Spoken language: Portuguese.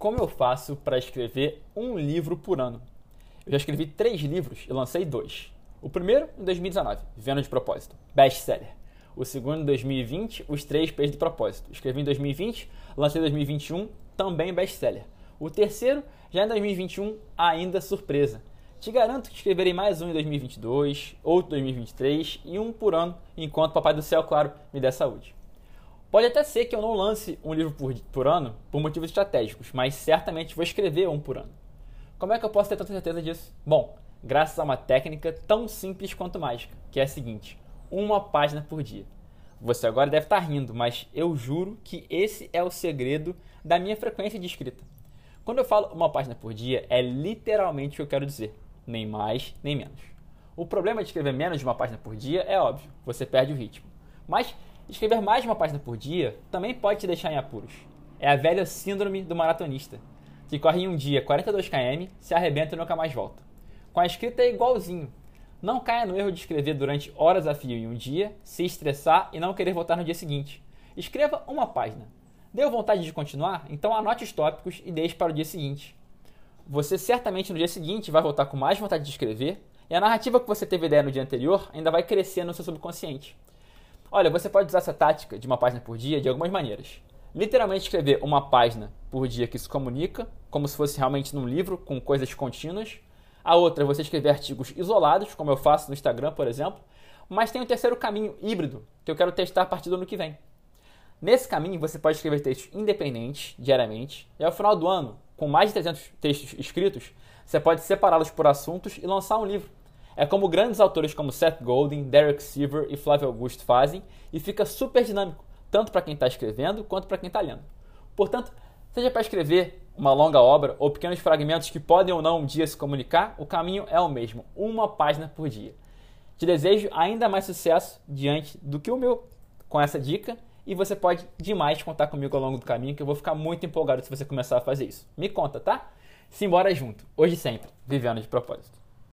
como eu faço para escrever um livro por ano. Eu já escrevi três livros e lancei dois. O primeiro em 2019, Vendo de Propósito, best-seller. O segundo em 2020, Os Três P's de Propósito. Escrevi em 2020, lancei em 2021, também best-seller. O terceiro, já em 2021, ainda surpresa. Te garanto que escreverei mais um em 2022, outro em 2023 e um por ano, enquanto Papai do Céu, claro, me der saúde. Pode até ser que eu não lance um livro por, por ano por motivos estratégicos, mas certamente vou escrever um por ano. Como é que eu posso ter tanta certeza disso? Bom, graças a uma técnica tão simples quanto mágica, que é a seguinte: uma página por dia. Você agora deve estar rindo, mas eu juro que esse é o segredo da minha frequência de escrita. Quando eu falo uma página por dia, é literalmente o que eu quero dizer, nem mais nem menos. O problema de escrever menos de uma página por dia é óbvio, você perde o ritmo. Mas Escrever mais de uma página por dia também pode te deixar em apuros. É a velha síndrome do maratonista, que corre em um dia 42 km, se arrebenta e nunca mais volta. Com a escrita é igualzinho. Não caia no erro de escrever durante horas a fio em um dia, se estressar e não querer voltar no dia seguinte. Escreva uma página. Deu vontade de continuar? Então anote os tópicos e deixe para o dia seguinte. Você certamente no dia seguinte vai voltar com mais vontade de escrever e a narrativa que você teve ideia no dia anterior ainda vai crescer no seu subconsciente. Olha, você pode usar essa tática de uma página por dia de algumas maneiras. Literalmente escrever uma página por dia que se comunica, como se fosse realmente num livro, com coisas contínuas. A outra você escrever artigos isolados, como eu faço no Instagram, por exemplo. Mas tem um terceiro caminho híbrido que eu quero testar a partir do ano que vem. Nesse caminho, você pode escrever textos independentes, diariamente, e ao final do ano, com mais de 300 textos escritos, você pode separá-los por assuntos e lançar um livro. É como grandes autores como Seth Godin, Derek Siever e Flávio Augusto fazem e fica super dinâmico, tanto para quem está escrevendo quanto para quem está lendo. Portanto, seja para escrever uma longa obra ou pequenos fragmentos que podem ou não um dia se comunicar, o caminho é o mesmo, uma página por dia. Te desejo ainda mais sucesso diante do que o meu com essa dica e você pode demais contar comigo ao longo do caminho que eu vou ficar muito empolgado se você começar a fazer isso. Me conta, tá? Simbora junto, hoje sempre, vivendo de propósito.